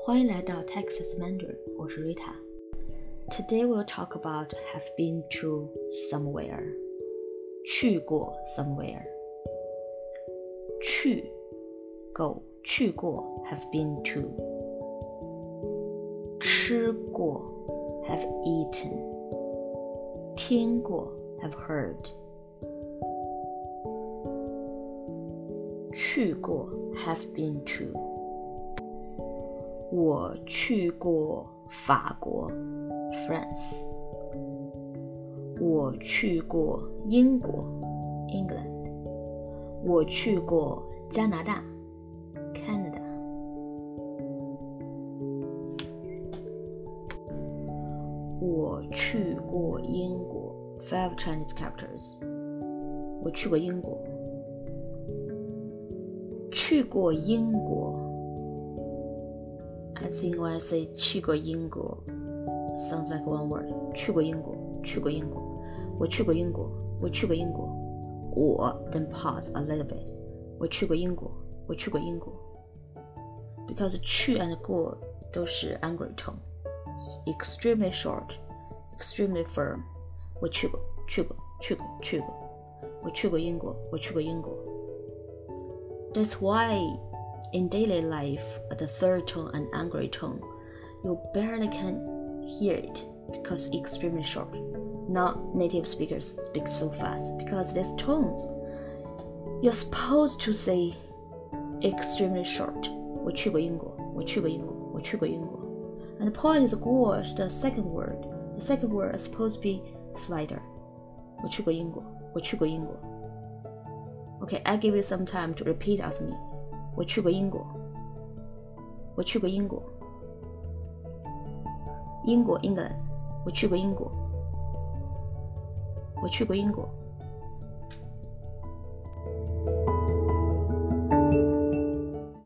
欢迎来到 Texas Mandarin，我是 Rita。Today we'll talk about have been to somewhere，去过 somewhere。去，go 去过 have been to。吃过 have eaten。听过 have heard。去过 have been to。 我去过法国，France。我去过英国，England。我去过加拿大，Canada。我去过英国，Five Chinese characters。我去过英国，去过英国。I think when I say 去过英国 sounds like one word. 去过英国，去过英国，我去过英国，我去过英国。我 then pause a little bit. 我去过英国，我去过英国。Because 去 and 过都是 angry tone, extremely short, extremely firm. 我去过，去过，去过，去过。我去过英国，我去过英国。That's why in daily life, the third tone and angry tone, you barely can hear it because it's extremely short. Not native speakers speak so fast because these tones. You're supposed to say extremely short. 我去过英国，我去过英国，我去过英国。And the point is 过 the second word. The second word is supposed to be slighter. 我去过英国，我去过英国。Okay, I give you some time to repeat after me. 我去过英国，我去过英国，英国 England，我去过英国，我去过英国。